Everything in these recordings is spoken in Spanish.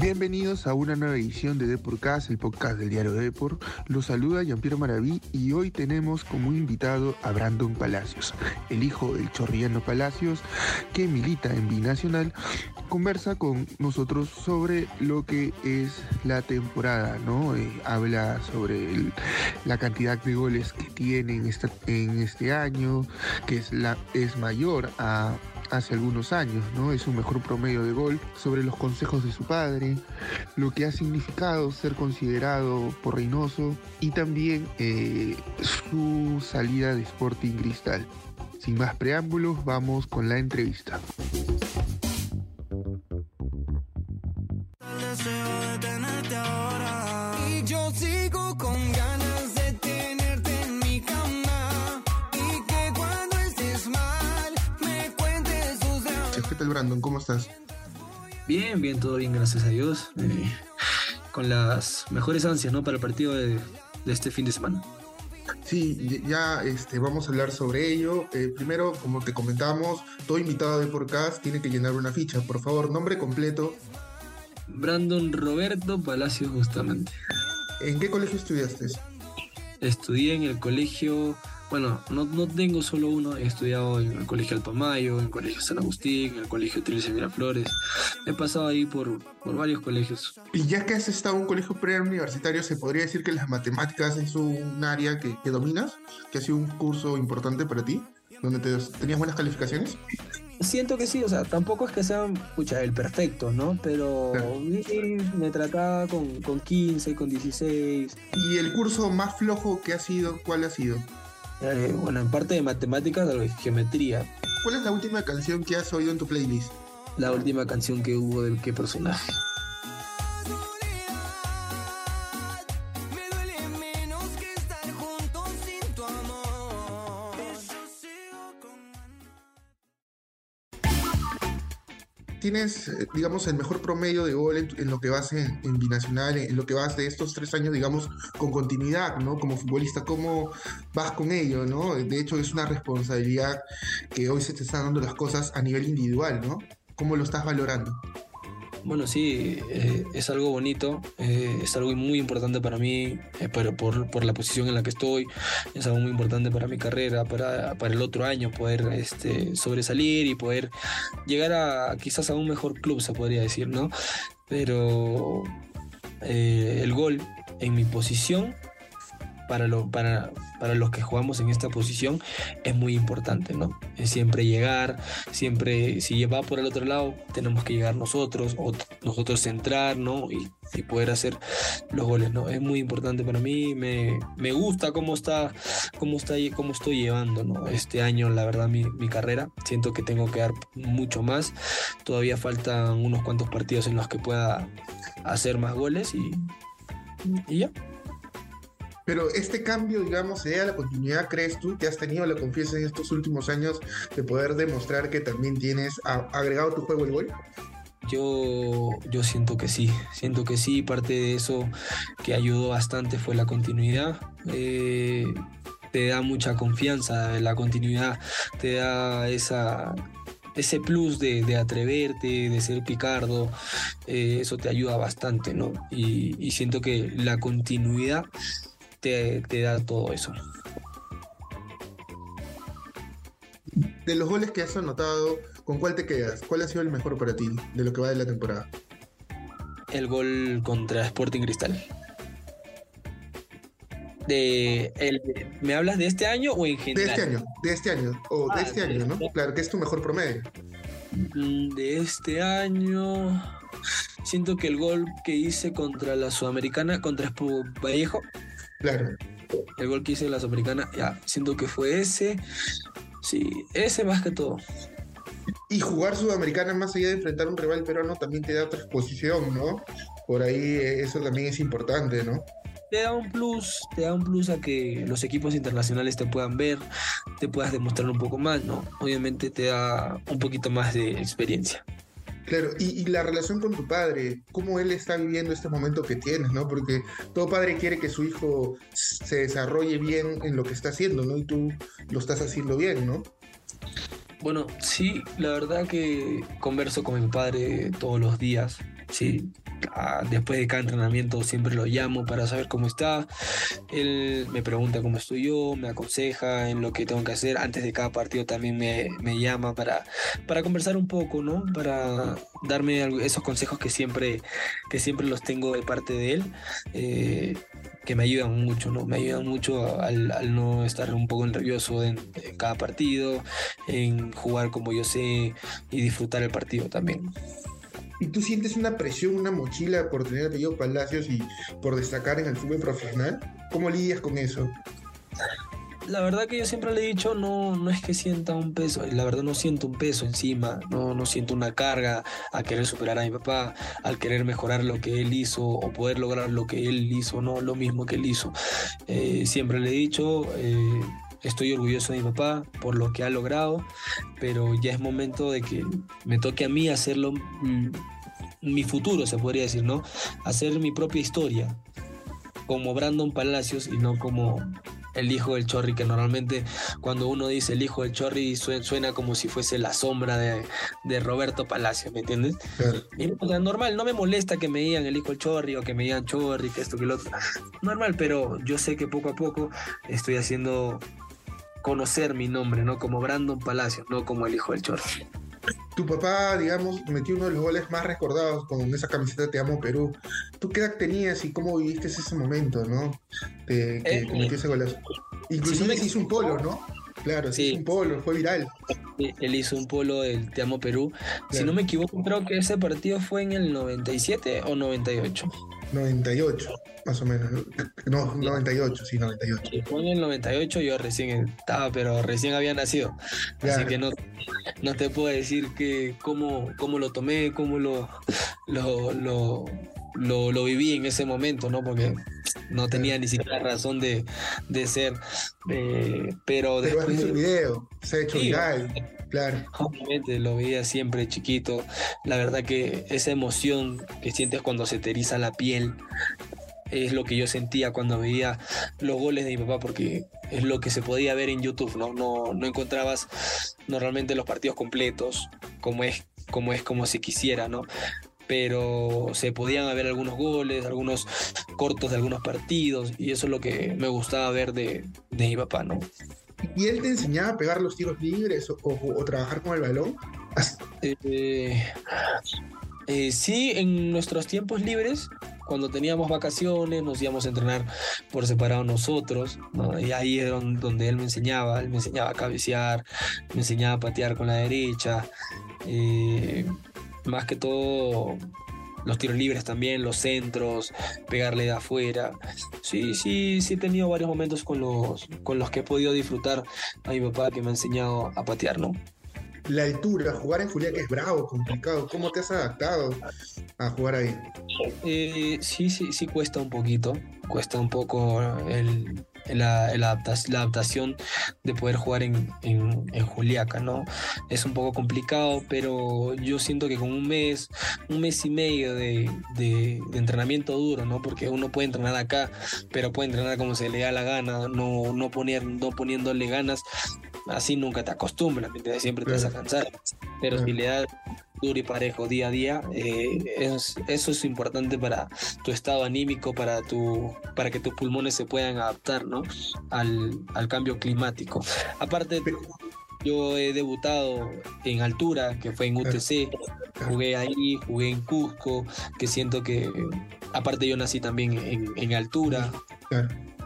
Bienvenidos a una nueva edición de Deporcast, el podcast del diario Deport. Los saluda Jean-Pierre Maraví y hoy tenemos como invitado a Brandon Palacios, el hijo del chorriano Palacios que milita en Binacional. Conversa con nosotros sobre lo que es la temporada, ¿no? Eh, habla sobre la cantidad de goles que tiene en, en este año, que es, la, es mayor a hace algunos años, ¿no? Es un mejor promedio de gol, sobre los consejos de su padre, lo que ha significado ser considerado por Reynoso y también eh, su salida de Sporting Cristal. Sin más preámbulos, vamos con la entrevista. ¿Qué tal, Brandon? ¿Cómo estás? Bien, bien, todo bien, gracias a Dios. Eh, con las mejores ansias, ¿no? Para el partido de, de este fin de semana. Sí, ya este, vamos a hablar sobre ello. Eh, primero, como te comentamos, todo invitado de podcast tiene que llenar una ficha. Por favor, nombre completo. Brandon Roberto Palacios, justamente. ¿En qué colegio estudiaste? Estudié en el colegio, bueno, no, no tengo solo uno, he estudiado en el colegio Alpamayo, en el colegio San Agustín, en el colegio Teresa Miraflores. He pasado ahí por, por varios colegios. Y ya que has estado en un colegio preuniversitario, ¿se podría decir que las matemáticas es un área que, que dominas? ¿Que ha sido un curso importante para ti? ¿Donde te, tenías buenas calificaciones? Siento que sí, o sea, tampoco es que sea pucha, el perfecto, ¿no? Pero sí, me trataba con, con 15, con 16. ¿Y el curso más flojo que ha sido, cuál ha sido? Eh, bueno, en parte de matemáticas, algo de geometría. ¿Cuál es la última canción que has oído en tu playlist? La última canción que hubo de qué personaje. Tienes, eh, digamos, el mejor promedio de gol en, en lo que vas en, en Binacional, en, lo que vas de estos tres años, digamos, con continuidad, ¿no? Como futbolista, ¿cómo vas con ello, ¿no? De hecho, es una responsabilidad que hoy se te están dando las cosas a nivel individual, ¿no? ¿Cómo lo estás valorando? Bueno, sí, eh, es algo bonito, eh, es algo muy importante para mí, eh, pero por, por la posición en la que estoy, es algo muy importante para mi carrera, para, para el otro año poder este, sobresalir y poder llegar a quizás a un mejor club, se podría decir, ¿no? Pero el gol en mi posición, para, lo, para, para los que jugamos en esta posición, es muy importante, ¿no? Es siempre llegar, siempre, si va por el otro lado, tenemos que llegar nosotros, o nosotros centrar, ¿no? Y, y poder hacer los goles, ¿no? Es muy importante para mí, me, me gusta cómo está, cómo está, lle- cómo estoy llevando, ¿no? Este año, la verdad, mi, mi carrera, siento que tengo que dar mucho más, todavía faltan unos cuantos partidos en los que pueda hacer más goles y, y ya. Pero este cambio, digamos, se da la continuidad, ¿crees tú que has tenido la confianza en estos últimos años de poder demostrar que también tienes agregado tu juego el gol? Yo, yo siento que sí, siento que sí, parte de eso que ayudó bastante fue la continuidad. Eh, te da mucha confianza, la continuidad te da esa, ese plus de, de atreverte, de ser picardo, eh, eso te ayuda bastante, ¿no? Y siento que la continuidad te, te da todo eso. De los goles que has anotado, ¿con cuál te quedas? ¿Cuál ha sido el mejor para ti de lo que va de la temporada? el gol contra Sporting Cristal. De el, ¿Me hablas de este año o en De general? este año, de este año, o de Ah, este año, ¿no? Claro, que es tu mejor promedio. Mm, De este año. Siento que el gol que hice contra la Sudamericana, contra Vallejo, Claro. el gol que hice en la Sudamericana, ya, siento que fue ese. Sí, ese más que todo. Y jugar Sudamericana, más allá de enfrentar a un rival peruano, también te da otra exposición, ¿no? Por ahí eh, eso también es importante, ¿no? te da un plus, te da un plus a que los equipos internacionales te puedan ver, te puedas demostrar un poco más, ¿no? Obviamente te da un poquito más de experiencia. Claro, y, la relación con tu padre, cómo él está viviendo este momento que tienes, ¿no? Porque todo padre quiere que su hijo se desarrolle bien en lo que está haciendo, ¿no? Y tú lo estás haciendo bien, ¿no? Bueno, sí, la verdad que converso con mi padre todos los días, sí. después de cada entrenamiento siempre lo llamo para saber cómo está. Él me pregunta cómo estoy yo, me aconseja en lo que tengo que hacer. Antes de cada partido también me, me llama para, para conversar un poco, ¿no? Para darme esos consejos que siempre, que siempre los tengo de parte de él. Eh, que me ayudan mucho, ¿no? Me ayudan mucho al, no estar un poco nervioso en, cada partido, en jugar como yo sé y disfrutar el partido también. ¿Y tú sientes una presión, una mochila por tener apellido Palacios y por destacar en el fútbol profesional? ¿Cómo lidias con eso? La verdad que yo siempre le he dicho, no, no es que sienta un peso, la verdad no siento un peso encima, no, no siento una carga a querer superar a mi papá, al querer mejorar lo que él hizo o poder lograr lo que él hizo, no lo mismo que él hizo. Eh, siempre le he dicho, eh, estoy orgulloso de mi papá por lo que ha logrado, pero ya es momento de que me toque a mí hacerlo, mm, mi futuro se podría decir, ¿no? Hacer mi propia historia, como Brandon Palacios y no como el hijo del Chorri, que normalmente cuando uno dice el hijo del Chorri suena, como si fuese la sombra de, Roberto Palacios, ¿me entiendes? normal, no me molesta que me digan el hijo del Chorri o que me digan Chorri, que esto, que lo otro. Normal, pero yo sé que poco a poco estoy haciendo conocer mi nombre, ¿no? Como Brandon Palacios, no como el hijo del Chorri. Tu papá, digamos, metió uno de los goles más recordados con esa camiseta Te Amo Perú. ¿Tú qué edad tenías y cómo viviste ese momento, no? De que eh, ese golazo. Inclusive hizo un polo, ¿no? Claro, sí. hizo un polo, fue viral. Él hizo un polo del Te Amo Perú. Si no me equivoco, creo que ese partido fue en el 97 o 98. 98, más o menos. No, 98, sí, 98. Fue en el 98, yo recién estaba, pero recién había nacido. Así que no, no te puedo decir que cómo, cómo lo tomé, cómo lo, lo, lo, lo, viví en ese momento, ¿no? Porque no tenía ni siquiera razón de, de ser. Eh, pero, después. el video, se ha hecho viral. Claro. Obviamente lo veía siempre chiquito. La verdad que esa emoción que sientes cuando se te la piel es lo que yo sentía cuando veía los goles de mi papá, porque es lo que se podía ver en YouTube, ¿no? No, no encontrabas normalmente los partidos completos, como es, como es como se quisiera, ¿no? Pero se podían ver algunos goles, algunos cortos de algunos partidos, y eso es lo que me gustaba ver de, de mi papá, ¿no? ¿Y él te enseñaba a pegar los tiros libres o, trabajar con el balón? Eh, eh, sí, en nuestros tiempos libres, cuando teníamos vacaciones, nos íbamos a entrenar por separado nosotros, y ahí es donde él me enseñaba, él me enseñaba a cabecear, me enseñaba a patear con la derecha, eh, más que todo los tiros libres también, los centros, pegarle de afuera. Sí, sí, sí he tenido varios momentos con los, con los que he podido disfrutar a mi papá que me ha enseñado a patear, ¿no? La altura, jugar en Juliaca es bravo, complicado. ¿Cómo te has adaptado a jugar ahí? Eh, sí, sí, sí cuesta un poquito. Cuesta un poco el, la, la, adaptación de poder jugar en, en, Juliaca, ¿no? Es un poco complicado, pero yo siento que con un mes, un mes y medio de, de, entrenamiento duro, ¿no? Porque uno puede entrenar acá, pero puede entrenar como se le da la gana, no, no, poner, no poniéndole ganas, así nunca te acostumbras, siempre te vas a cansar. Pero si le das duro y parejo día a día, eh, eso es importante para tu estado anímico, para, tu, para que tus pulmones se puedan adaptar ¿no? al, al cambio climático. Aparte, yo he debutado en altura, que fue en UTC, jugué ahí, jugué en Cusco, que siento que, aparte yo nací también en, en altura.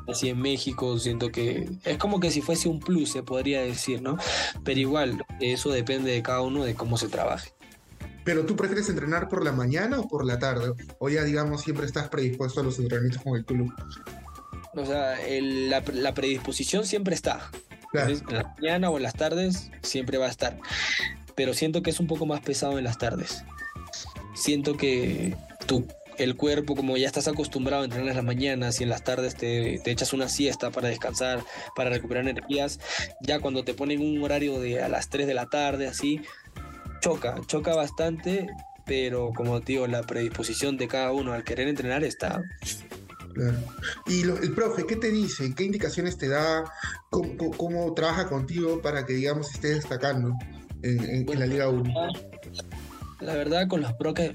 Nací en México, siento que es como que si fuese un plus, se podría decir, ¿no? Pero igual, eso depende de cada uno de cómo se trabaje. Pero tú prefieres entrenar por la mañana o por la tarde? O ya, digamos, siempre estás predispuesto a los entrenamientos con el club. O sea, la, predisposición siempre está. En la mañana o en las tardes siempre va a estar. Pero siento que es un poco más pesado en las tardes. Siento que tu, el cuerpo, como ya estás acostumbrado a entrenar en las mañanas y en las tardes te, te, echas una siesta para descansar, para recuperar energías, ya cuando te ponen un horario de a las 3 de la tarde, así, choca, choca bastante, pero como digo, la predisposición de cada uno al querer entrenar está. Claro. Y el profe, ¿qué te dice? ¿Qué indicaciones te da? ¿Cómo, trabaja contigo para que, digamos, estés destacando en, la Liga 1? La verdad, con los,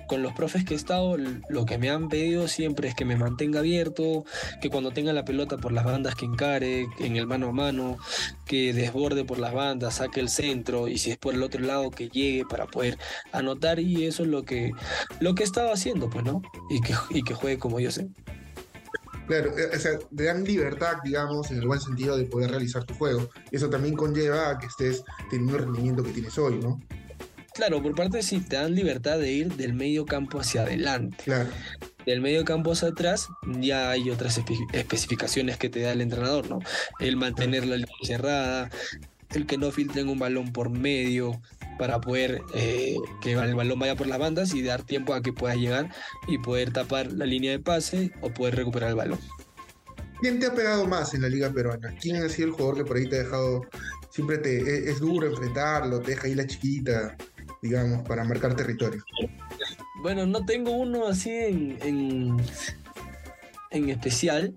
con los profes que he estado, lo que me han pedido siempre es que me mantenga abierto, que cuando tenga la pelota por las bandas que encare, en el mano a mano, que desborde por las bandas, saque el centro y si es por el otro lado que llegue para poder anotar y eso es lo que, lo que he estado haciendo, pues, ¿no? Y que, y que juegue como yo sé. Claro, eh, o sea, te dan libertad, digamos, en el buen sentido de poder realizar tu juego. Eso también conlleva a que estés teniendo el rendimiento que tienes hoy, ¿no? Claro, por parte sí te dan libertad de ir del medio campo hacia adelante. Claro. Del medio campo hacia atrás ya hay otras especificaciones que te da el entrenador, ¿no? El mantener la línea cerrada, el que no filtren un balón por medio para poder eh, que el balón vaya por las bandas y dar tiempo a que pueda llegar y poder tapar la línea de pase o poder recuperar el balón. ¿Quién te ha pegado más en la liga peruana? ¿Quién ha sido el jugador que por ahí te ha dejado, siempre te, e, es, duro enfrentarlo, te deja ahí la chiquita? Digamos, para marcar territorio? Bueno, no tengo uno así en, en, en especial,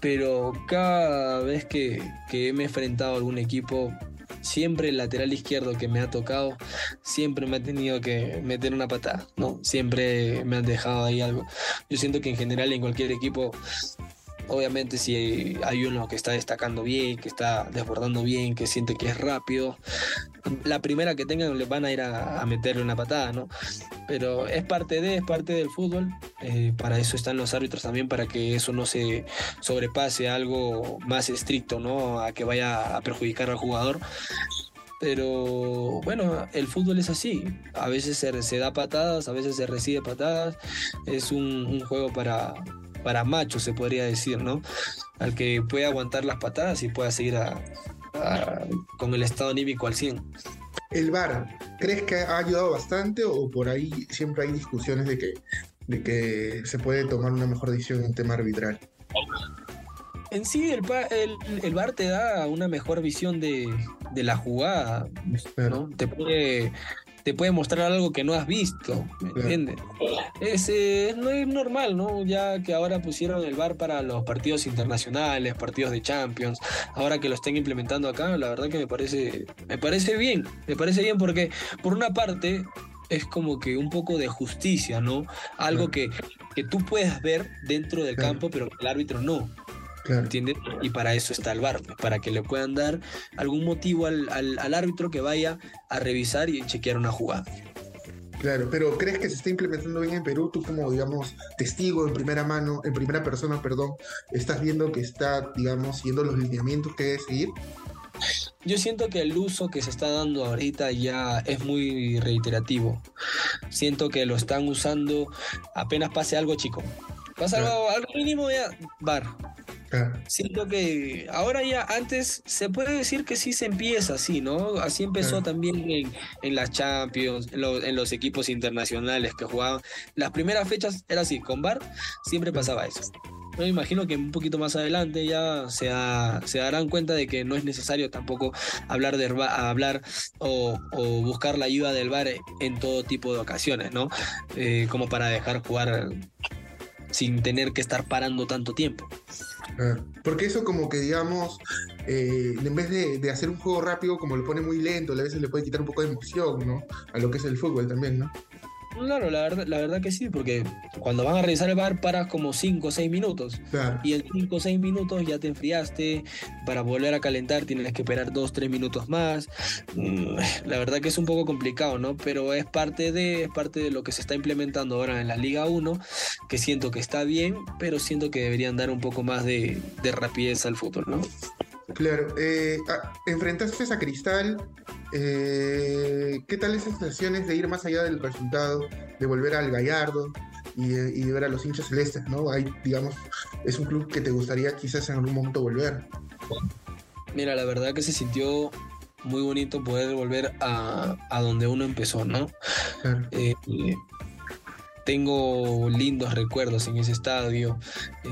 pero cada vez que, que me he enfrentado a algún equipo, siempre el lateral izquierdo que me ha tocado, siempre me ha tenido que meter una patada, ¿no? Siempre me han dejado ahí algo. Yo siento que en general en cualquier equipo Obviamente si hay uno que está destacando bien, que está desbordando bien, que siente que es rápido, la primera que tengan les van a ir a, meterle una patada, ¿no? Pero es parte de, es parte del fútbol, eh, para eso están los árbitros también, para que eso no se sobrepase a algo más estricto, ¿no? A que vaya a perjudicar al jugador. Pero bueno, el fútbol es así. A veces se, da patadas, a veces se recibe patadas. Es un juego para, para macho, se podría decir, ¿no? Al que puede aguantar las patadas y pueda seguir con el estado anímico al 100. El VAR, ¿crees que ha ayudado bastante o por ahí siempre hay discusiones de que, de que se puede tomar una mejor decisión en tema arbitral? En sí, el, el, el VAR te da una mejor visión de, la jugada, ¿no? Te puede te puede mostrar algo que no has visto, ¿me entiendes? Es, no es normal, ¿no? Ya que ahora pusieron el VAR para los partidos internacionales, partidos de Champions, ahora que lo estén implementando acá, la verdad que me parece, me parece bien, me parece bien porque por una parte es como que un poco de justicia, ¿no? Algo que, que tú puedes ver dentro del campo, pero que el árbitro no. ¿Entiendes? Y para eso está el VAR, para que le puedan dar algún motivo al, árbitro que vaya a revisar y chequear una jugada. Claro, pero ¿crees que se está implementando bien en Perú? Tú como, digamos, testigo en primera mano, en primera persona, perdón, estás viendo que está, digamos, siguiendo los lineamientos que debe seguir. Yo siento que el uso que se está dando ahorita ya es muy reiterativo. Siento que lo están usando apenas pase algo chico. Pasa algo, algo mínimo ya, bar. Siento que ahora ya antes se puede decir que sí se empieza así, ¿no? Así empezó también en, en, las Champions, en, los equipos internacionales que jugaban. Las primeras fechas era así, con VAR siempre pasaba eso. Me imagino que un poquito más adelante ya se, se darán cuenta de que no es necesario tampoco hablar, de, hablar o, buscar la ayuda del VAR en todo tipo de ocasiones, ¿no? Eh, como para dejar jugar sin tener que estar parando tanto tiempo. Ah, porque eso como que digamos, eh, en vez de, hacer un juego rápido, como lo pone muy lento, a veces le puede quitar un poco de emoción, ¿no? A lo que es el fútbol también, ¿no? Claro, la verdad, la verdad que sí, porque cuando van a revisar el bar paras como 5 o 6 minutos. Y en 5 o 6 minutos ya te enfriaste. Para volver a calentar tienes que esperar 2 3 minutos más. Mm, la verdad que es un poco complicado, ¿no? Pero es parte de, es parte de lo que se está implementando ahora en la Liga 1, que siento que está bien, pero siento que deberían dar un poco más de, de rapidez al fútbol, ¿no? Claro, eh, ah, enfrentaste a Cristal. Eh, ¿Qué tal esas sensaciones de ir más allá del resultado, de volver al Gallardo y, de ver a los hinchas celestes? ¿no? Hay, digamos, es un club que te gustaría quizás en algún momento volver. Mira, la verdad que se sintió muy bonito poder volver a, donde uno empezó, ¿no? Claro. Eh, tengo lindos recuerdos en ese estadio,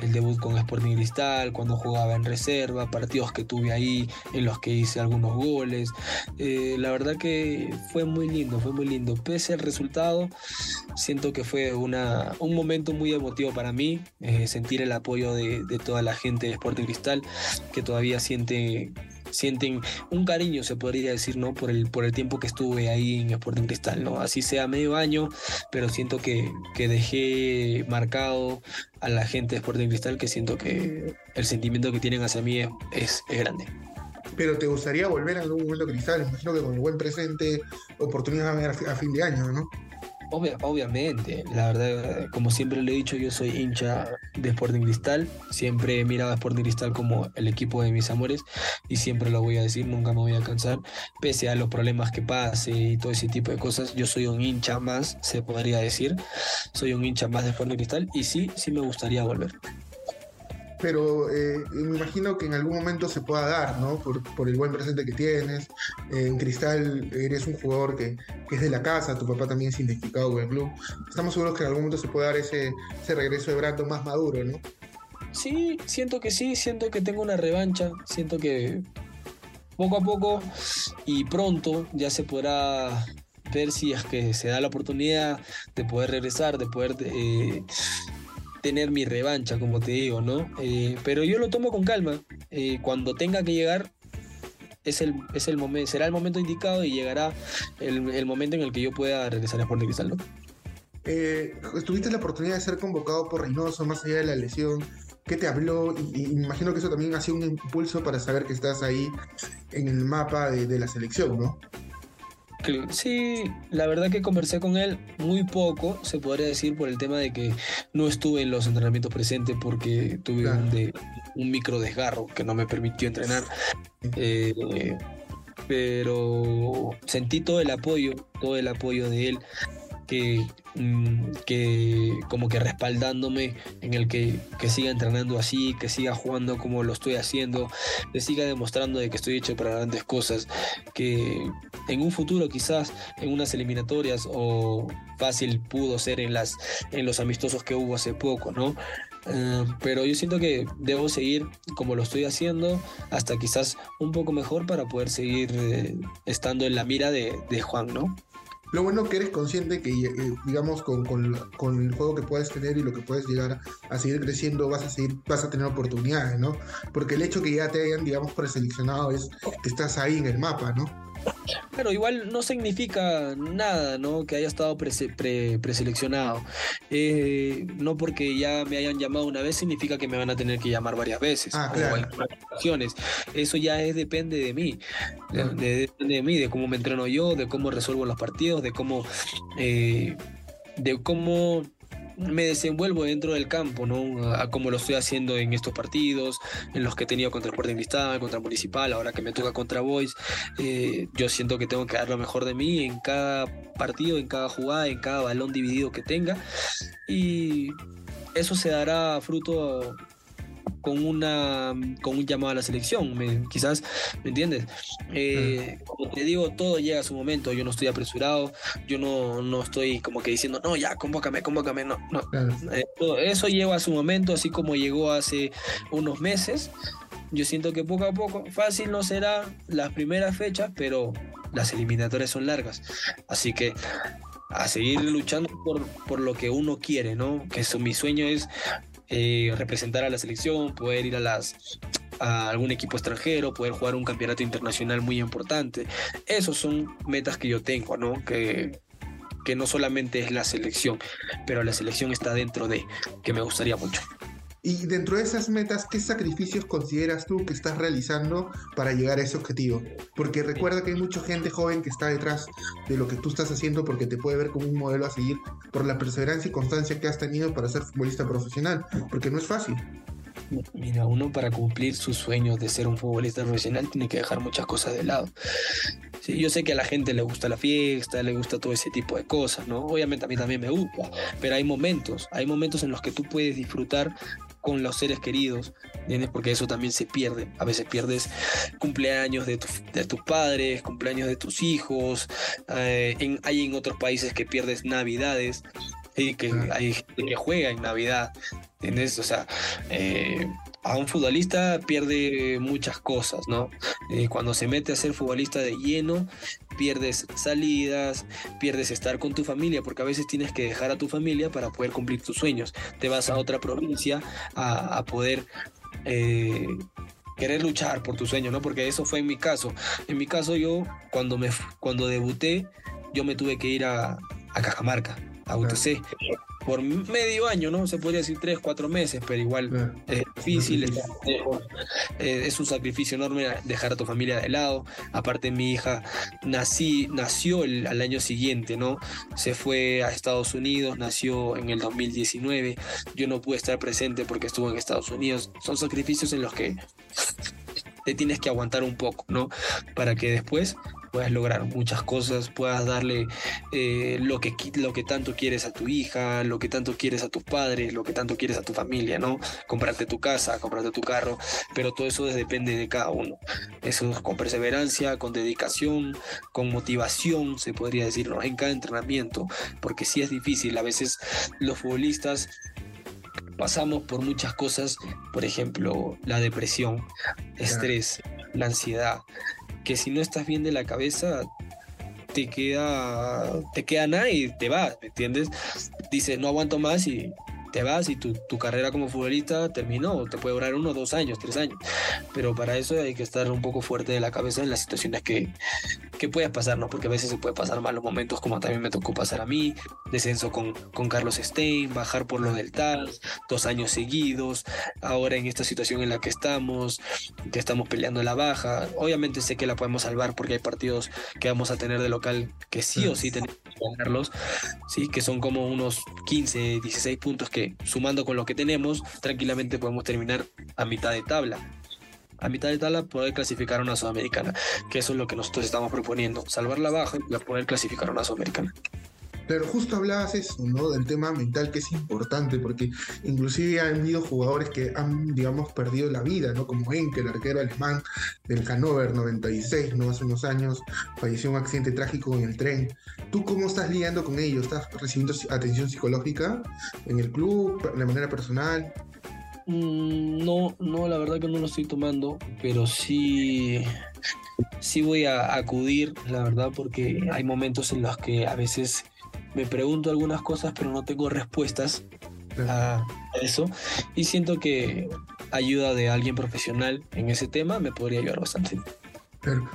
el debut con Sporting Cristal, cuando jugaba en reserva, partidos que tuve ahí en los que hice algunos goles. Eh, la verdad que fue muy lindo, fue muy lindo. Pese al resultado, siento que fue una, un momento muy emotivo para mí, eh, sentir el apoyo de, toda la gente de Sporting Cristal, que todavía siente sienten un cariño, se podría decir, ¿no? Por el, por el tiempo que estuve ahí en Sporting Cristal, ¿no? Así sea medio año, pero siento que, que dejé marcado a la gente de Sporting Cristal que siento que el sentimiento que tienen hacia mí es, es, grande. Pero te gustaría volver en algún momento a Cristal, imagino que con el buen presente, oportunidades a, a fin de año, ¿no? Obvia, obviamente, la verdad, como siempre le he dicho, yo soy hincha de Sporting Cristal, siempre he mirado a Sporting Cristal como el equipo de mis amores y siempre lo voy a decir, nunca me voy a cansar, pese a los problemas que pase y todo ese tipo de cosas, yo soy un hincha más, se podría decir, soy un hincha más de Sporting Cristal y sí, sí me gustaría volver pero eh, me imagino que en algún momento se pueda dar, ¿no? Por, por el buen presente que tienes. Eh, en Cristal eres un jugador que, es de la casa, tu papá también es identificado con el club. Estamos seguros que en algún momento se puede dar ese, ese regreso de Brandon más maduro, ¿no? Sí, siento que sí, siento que tengo una revancha, siento que poco a poco y pronto ya se podrá ver si es que se da la oportunidad de poder regresar, de poder eh, tener mi revancha, como te digo, ¿no? Eh, pero yo lo tomo con calma. Eh, cuando tenga que llegar, es el, es el momento, será el momento indicado y llegará el, el, momento en el que yo pueda regresar a Sporting Cristal, ¿no? Eh, tuviste la oportunidad de ser convocado por Reynoso más allá de la lesión. ¿Qué te habló? Y, imagino que eso también ha sido un impulso para saber que estás ahí en el mapa de, de la selección, ¿no? Sí, la verdad que conversé con él muy poco, se podría decir, por el tema de que no estuve en los entrenamientos presentes porque tuve claro. un, de, un, micro desgarro que no me permitió entrenar. Eh, pero sentí todo el apoyo, todo el apoyo de él que, mm, que como que respaldándome en el que, que, siga entrenando así, que siga jugando como lo estoy haciendo, que siga demostrando de que estoy hecho para grandes cosas, que en un futuro quizás en unas eliminatorias o fácil pudo ser en, las, en los amistosos que hubo hace poco, ¿no? Uh, pero yo siento que debo seguir como lo estoy haciendo hasta quizás un poco mejor para poder seguir eh, estando en la mira de, de Juan, ¿no? Lo bueno que eres consciente que, eh, digamos, con, con, con, el juego que puedes tener y lo que puedes llegar a seguir creciendo, vas a seguir, vas a tener oportunidades, ¿no? Porque el hecho que ya te hayan, digamos, preseleccionado es que estás ahí en el mapa, ¿no? Pero igual no significa nada, ¿no? Que haya estado pre preseleccionado. Eh, no porque ya me hayan llamado una vez significa que me van a tener que llamar varias veces. Ah, claro. Eso ya es, depende de mí. De, de, depende de mí, de cómo me entreno yo, de cómo resuelvo los partidos, de cómo... Eh, de cómo me desenvuelvo dentro del campo, ¿no? A como lo estoy haciendo en estos partidos, en los que he tenido contra Sporting Cristal, contra Municipal, ahora que me toca contra Boys. Eh, yo siento que tengo que dar lo mejor de mí en cada partido, en cada jugada, en cada balón dividido que tenga. Y eso se dará fruto con una con un llamado a la selección, me, quizás, ¿me entiendes? Eh, como te digo, todo llega a su momento, yo no estoy apresurado, yo no, no estoy como que diciendo, no, ya, convócame, convócame, no, no. Eh, eso lleva a su momento, así como llegó hace unos meses. Yo siento que poco a poco, fácil no será las primeras fechas, pero las eliminatorias son largas. Así que a seguir luchando por, por lo que uno quiere, ¿no? Que eso, mi sueño es eh, representar a la selección, poder ir a las a algún equipo extranjero, poder jugar un campeonato internacional muy importante. Esos son metas que yo tengo, ¿no? Que, que no solamente es la selección, pero la selección está dentro de, que me gustaría mucho. Y dentro de esas metas, ¿qué sacrificios consideras tú que estás realizando para llegar a ese objetivo? Porque recuerda que hay mucha gente joven que está detrás de lo que tú estás haciendo porque te puede ver como un modelo a seguir por la perseverancia y constancia que has tenido para ser futbolista profesional, porque no es fácil. Mira, uno para cumplir sus sueños de ser un futbolista profesional tiene que dejar muchas cosas de lado. Yo sé que a la gente le gusta la fiesta, le gusta todo ese tipo de cosas, ¿no? Obviamente a mí también me gusta, pero hay momentos, hay momentos en los que tú puedes disfrutar con los seres queridos, ¿entiendes? Porque eso también se pierde. A veces pierdes cumpleaños de, tu, de tus padres, cumpleaños de tus hijos, eh, en, hay en otros países que pierdes navidades, y que hay gente que juega en Navidad, ¿entiendes? O sea, eh, a un futbolista pierde muchas cosas, ¿no? Eh, cuando se mete a ser futbolista de lleno, pierdes salidas, pierdes estar con tu familia, porque a veces tienes que dejar a tu familia para poder cumplir tus sueños. Te vas a otra provincia a, a poder... Eh, querer luchar por tu sueño, ¿no? Porque eso fue en mi caso. En mi caso yo, cuando, me, cuando debuté, yo me tuve que ir a, a Cajamarca, a UTC por medio año, ¿no? Se podría decir tres, cuatro meses, pero igual es eh, es, un sacrificio enorme dejar a tu familia de lado. Aparte, mi hija nació el, al año siguiente, ¿no? Se fue a Estados Unidos, nació en el 2019. Yo no pude estar presente porque estuvo en Estados Unidos. Son sacrificios en los que te tienes que aguantar un poco, ¿no? Para que después puedas lograr muchas cosas, puedas darle eh, lo, que, lo que tanto quieres a tu hija, lo que tanto quieres a tus padres, lo que tanto quieres a tu familia, ¿no? Comprarte tu casa, comprarte tu carro, pero todo eso depende de cada uno. Eso es con perseverancia, con dedicación, con motivación, se podría decir, ¿no? En cada entrenamiento, porque sí es difícil, a veces los futbolistas pasamos por muchas cosas, por ejemplo, la depresión, estrés, la ansiedad, que si no estás bien de la cabeza, te queda, te queda nada y te vas, ¿me entiendes? Dices, no aguanto más y te vas y tu, tu, carrera como futbolista terminó, te puede durar uno, dos años, tres años, pero para eso hay que estar un poco fuerte de la cabeza en las situaciones que, que puedas pasar, ¿no? Porque a veces se puede pasar malos momentos, como también me tocó pasar a mí, descenso con, con Carlos Stein, bajar por lo del tal, dos años seguidos, ahora en esta situación en la que estamos, que estamos peleando la baja, obviamente sé que la podemos salvar porque hay partidos que vamos a tener de local que sí o sí tenemos que ganarlos, sí, que son como unos 15, 16 puntos que sumando con lo que tenemos, tranquilamente podemos terminar a mitad de tabla. A mitad de tabla poder clasificar a una sudamericana, que eso es lo que nosotros estamos proponiendo, salvar la baja y poder clasificar a una sudamericana. Pero justo hablabas eso, ¿no? Del tema mental que es importante, porque inclusive han habido jugadores que han, digamos, perdido la vida, ¿no? Como Enke, el arquero alemán del Hannover 96, ¿no? Hace unos años falleció un accidente trágico en el tren. ¿Tú cómo estás lidiando con ellos? ¿Estás recibiendo atención psicológica en el club, de manera personal? Mm, no, no, la verdad que no lo estoy tomando, pero sí, sí voy a acudir, la verdad, porque hay momentos en los que a veces me pregunto algunas cosas, pero no tengo respuestas a eso. Y siento que ayuda de alguien profesional en ese tema me podría ayudar bastante.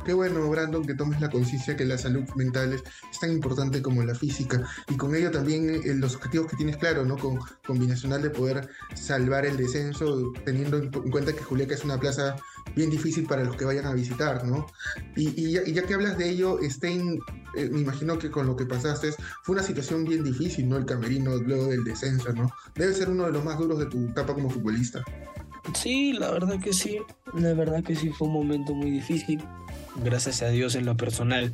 Qué bueno, Brandon, que tomes la conciencia que la salud mental es, tan importante como la física y con ello también eh, los objetivos que tienes claro, ¿no? Con combinacional de poder salvar el descenso, teniendo en, cuenta que Juliaca es una plaza bien difícil para los que vayan a visitar, ¿no? Y, ya, que hablas de ello, Stein, eh, me imagino que con lo que pasaste fue una situación bien difícil, ¿no? El camerino luego del descenso, ¿no? Debe ser uno de los más duros de tu etapa como futbolista. Sí, la verdad que sí, la verdad que sí fue un momento muy difícil. Gracias a Dios en lo personal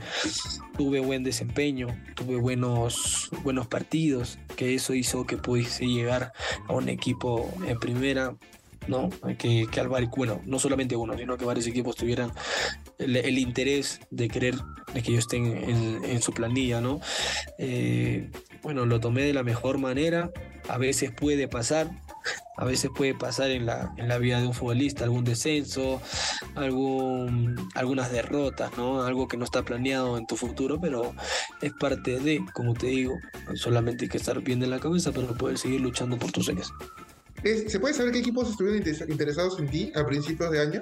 tuve buen desempeño, tuve buenos, buenos partidos, que eso hizo que pudiese llegar a un equipo en primera, ¿no? Que, que al bueno, no solamente uno, sino que varios equipos tuvieran el, interés de querer de que yo esté en, en, su planilla, ¿no? Eh, bueno, lo tomé de la mejor manera, a veces puede pasar, a veces puede pasar en la, en la vida de un futbolista, algún descenso, algún, algunas derrotas, ¿no? Algo que no está planeado en tu futuro, pero es parte de, como te digo, solamente hay que estar bien de la cabeza para poder seguir luchando por tus sueños. ¿Se puede saber qué equipos estuvieron interesados en ti a principios de año?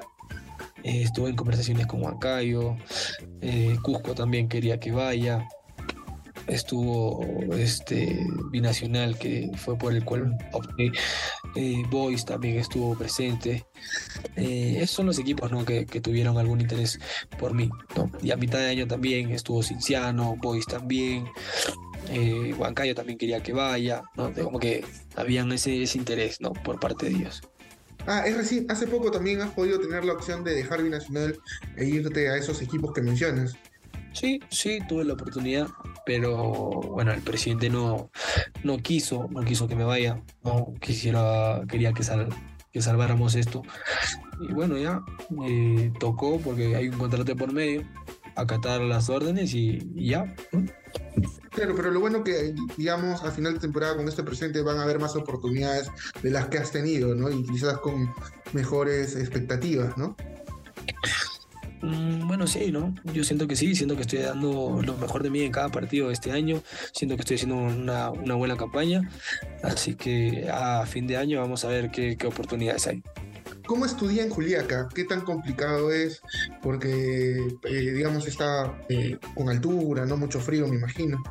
Eh, estuve en conversaciones con Huancayo, eh, Cusco también quería que vaya, estuvo este binacional que fue por el cual opté eh, Boys también estuvo presente eh, esos son los equipos ¿no? que, tuvieron algún interés por mí y a mitad de año también estuvo Cinciano Boys también eh, Huancayo también quería que vaya como que habían ese, ese interés ¿no? por parte de ellos Ah, es recién, hace poco también has podido tener la opción de dejar Binacional e irte a esos equipos que mencionas. Sí, sí, tuve la oportunidad, pero bueno, el presidente no, no quiso, no quiso que me vaya, no quisiera, quería que, sal, que salváramos esto. Y bueno, ya eh, tocó porque hay un contrato por medio, acatar las órdenes y, ya. Claro, pero lo bueno que, digamos, a final de temporada con este presidente van a haber más oportunidades de las que has tenido, ¿no? Y quizás con mejores expectativas, ¿no? Mm, bueno, sí, ¿no? Yo siento que sí, siento que estoy dando lo mejor de mí en cada partido este año, siento que estoy haciendo una, buena campaña, así que a fin de año vamos a ver qué, oportunidades hay. ¿cómo estudia en Juliaca? ¿Qué tan complicado es? Porque, eh, digamos, está eh, con altura, no mucho frío, me imagino.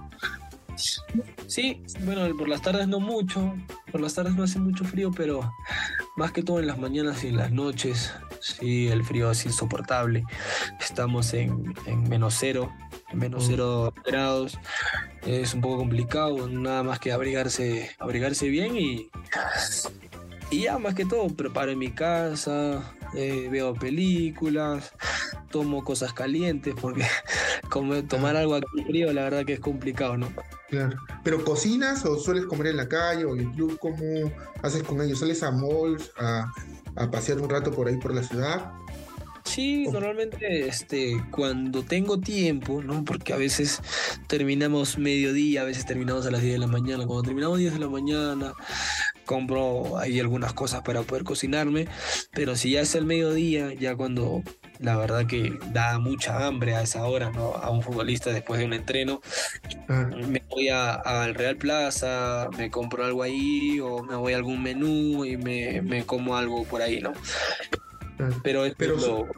Sí, bueno, por las tardes no mucho, por las tardes no hace mucho frío, pero más que todo en las mañanas y en las noches, sí, el frío es insoportable. Estamos en, en menos cero, en menos Mm. cero grados. Es un poco complicado, nada más que abrigarse, abrigarse bien y, y ya más que todo preparo en mi casa, eh, veo películas, tomo cosas calientes porque como tomar algo aquí frío la verdad que es complicado, ¿no? Claro. ¿Pero cocinas o sueles comer en la calle o en el club? ¿Cómo haces con ellos? ¿Sales a malls a, a pasear un rato por ahí por la ciudad? Sí, normalmente este, cuando tengo tiempo, ¿no? Porque a veces terminamos mediodía, a veces terminamos a las 10 de la mañana. Cuando terminamos 10 de la mañana, compro ahí algunas cosas para poder cocinarme. Pero si ya es el mediodía, ya cuando la verdad que da mucha hambre a esa hora, ¿no? A un futbolista después de un entreno, Ah, me voy al Real Plaza, me compro algo ahí o me voy a algún menú y me, me como algo por ahí, ¿no? ah. Pero es Pero- lo-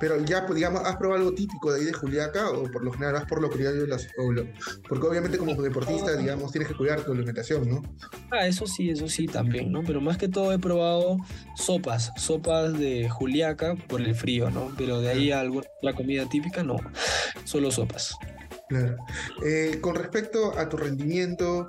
Pero ya, pues, digamos, ¿has probado algo típico de ahí de Juliaca o por lo general vas por lo criollo? las- o lo- Porque obviamente como deportista, digamos, tienes que cuidar tu alimentación, ¿no? Ah, eso sí, eso sí también, ¿no? Pero más que todo he probado sopas, sopas de Juliaca por el frío, ¿no? Pero de ahí a alguna otra comida típica, no, solo sopas. Claro. Eh, con respecto a tu rendimiento,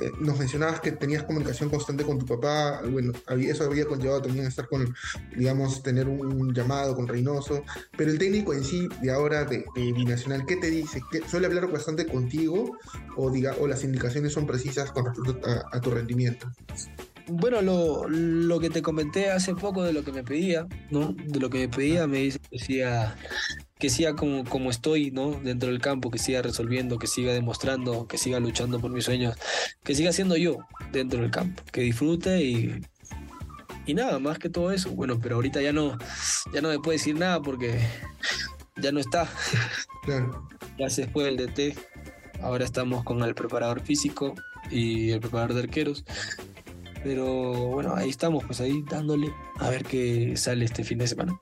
eh, nos mencionabas que tenías comunicación constante con tu papá. Bueno, había- eso había conllevado también estar con, digamos, tener un llamado con Reynoso. Pero el técnico en sí, de ahora, de, Binacional, ¿qué te dice? ¿Qué- ¿Suele hablar bastante contigo o, diga, o las indicaciones son precisas con respecto a, a tu rendimiento? Bueno, lo, lo que te comenté hace poco de lo que me pedía, ¿no? De lo que me pedía, me dice, decía que siga como, como estoy, ¿no? Dentro del campo, que siga resolviendo, que siga demostrando, que siga luchando por mis sueños, que siga siendo yo dentro del campo, que disfrute y, y nada, más que todo eso. Bueno, pero ahorita ya no, ya no me puede decir nada porque ya no está, Claro. ya se fue el DT, ahora estamos con el preparador físico y el preparador de arqueros. Pero bueno, ahí estamos, pues ahí dándole a ver qué sale este fin de semana.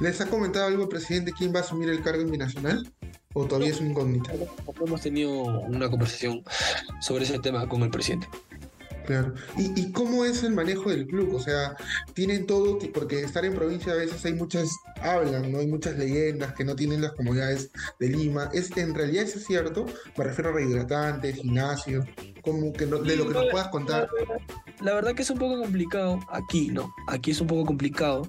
¿Les ha comentado algo el presidente quién va a asumir el cargo en Binacional? ¿O todavía es una incógnita? No hemos tenido una conversación sobre ese tema con el presidente. Claro. ¿Y, y cómo es el manejo del club? O sea, tienen todo, porque estar en provincia a veces hay muchas, hablan, ¿no? Hay muchas leyendas que no tienen las comodidades de Lima. ¿Es, ¿En realidad eso es cierto? Me refiero a rehidratantes, gimnasio, como que no- de lo que nos puedas contar. La verdad que es un poco complicado aquí, ¿no? Aquí es un poco complicado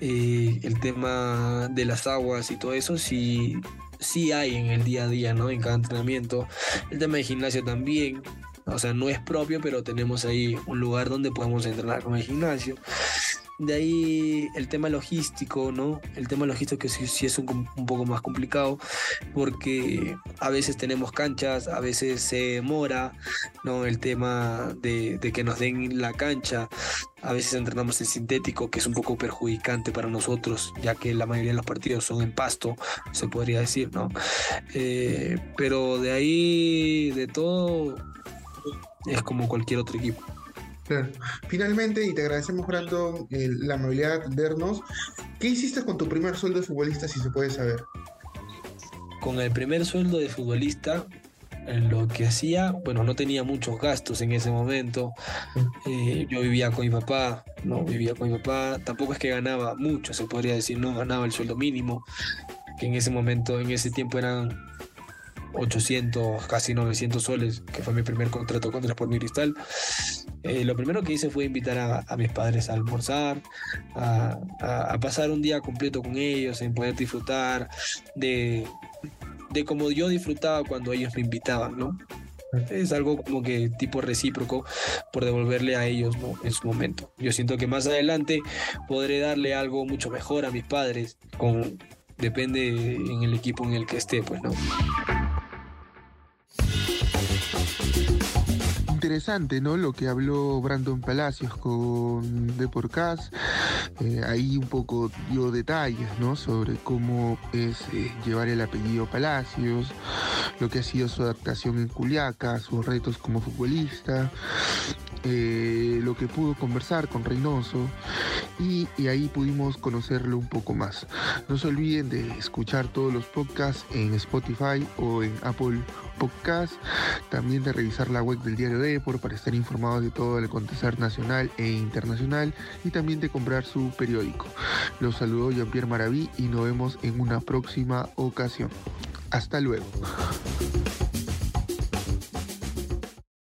eh, el tema de las aguas y todo eso, sí, sí hay en el día a día, ¿no? En cada entrenamiento. El tema de gimnasio también. O sea, no es propio, pero tenemos ahí un lugar donde podemos entrenar con el gimnasio. De ahí el tema logístico, ¿no? El tema logístico que sí, es un, poco más complicado porque a veces tenemos canchas, a veces se demora, ¿no? El tema de, de que nos den la cancha. A veces entrenamos en sintético, que es un poco perjudicante para nosotros, ya que la mayoría de los partidos son en pasto, se podría decir, ¿no? Eh, pero de ahí, de todo, es como cualquier otro equipo. Claro. Finalmente, y te agradecemos, Brandon, eh, la amabilidad de atendernos. ¿Qué hiciste con tu primer sueldo de futbolista, si se puede saber? Con el primer sueldo de futbolista, eh, lo que hacía, bueno, no tenía muchos gastos en ese momento. Eh, yo vivía con mi papá, no vivía con mi papá. Tampoco es que ganaba mucho, se podría decir, no ganaba el sueldo mínimo, que en ese momento, en ese tiempo eran 800, casi 900 soles, que fue mi primer contrato con Transport Mi Cristal. Eh, lo primero que hice fue invitar a, a mis padres a almorzar, a, a- a pasar un día completo con ellos, en poder disfrutar de, de como yo disfrutaba cuando ellos me invitaban, ¿no? Es algo como que tipo recíproco por devolverle a ellos ¿no? en su momento. Yo siento que más adelante podré darle algo mucho mejor a mis padres, con, depende en el equipo en el que esté, pues, ¿no? Interesante, ¿no? Lo que habló Brandon Palacios con Deporcast. Eh, ahí un poco dio detalles, ¿no? Sobre cómo es eh, llevar el apellido Palacios, lo que ha sido su adaptación en Culiaca, sus retos como futbolista. Eh, lo que pudo conversar con Reynoso y, ahí pudimos conocerlo un poco más. No se olviden de escuchar todos los podcasts en Spotify o en Apple Podcasts, también de revisar la web del diario Depor para estar informados de todo el acontecer nacional e internacional y también de comprar su periódico. Los saludo Jean-Pierre Maraví y nos vemos en una próxima ocasión. Hasta luego.